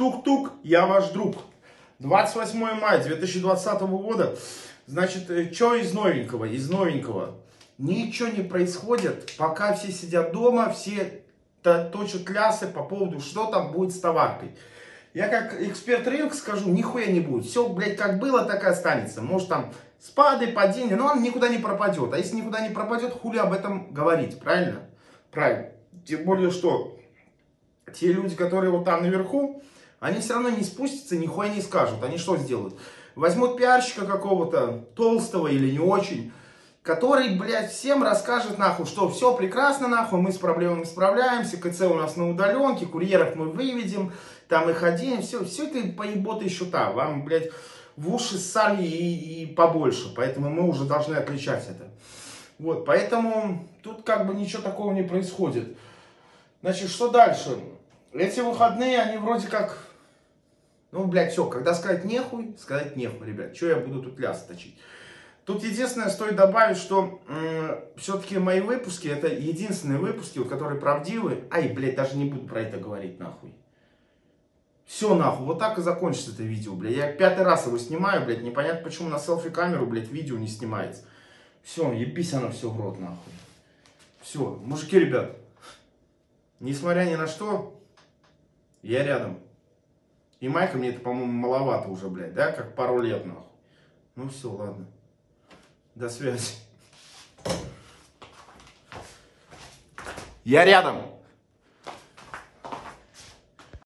Тук-тук, я ваш друг. 28 мая 2020 года. Значит, что из новенького? Из новенького. Ничего не происходит, пока все сидят дома, все точат лясы по поводу, что там будет с товаркой. Я как эксперт рынка скажу, нихуя не будет. Все, блядь, как было, так и останется. Может там спады, падения, но он никуда не пропадет. А если никуда не пропадет, хули об этом говорить, правильно? Правильно. Тем более, что те люди, которые вот там наверху, они все равно не спустятся, нихуя не скажут. Они что сделают? Возьмут пиарщика какого-то, толстого или не очень, который, блядь, всем расскажет, нахуй, что все прекрасно, нахуй, мы с проблемами справляемся, КЦ у нас на удаленке, курьеров мы выведем, там их один, все, все это поеботы счета, вам, блядь, в уши ссали и, и побольше, поэтому мы уже должны отличать это. Вот, поэтому тут как бы ничего такого не происходит. Значит, что дальше? Эти выходные, они вроде как, ну, блядь, все, когда сказать нехуй, сказать нехуй, ребят, что я буду тут ляс точить. Тут единственное, стоит добавить, что э, все-таки мои выпуски, это единственные выпуски, вот, которые правдивы. Ай, блядь, даже не буду про это говорить, нахуй. Все нахуй, вот так и закончится это видео, блядь. Я пятый раз его снимаю, блядь, непонятно почему на селфи-камеру, блядь, видео не снимается. Все, ебись оно все в рот, нахуй. Все, мужики, ребят, несмотря ни на что, я рядом. И майка мне это, по-моему, маловато уже, блядь, да, как пару лет, нахуй. Ну все, ладно. До связи. Я рядом.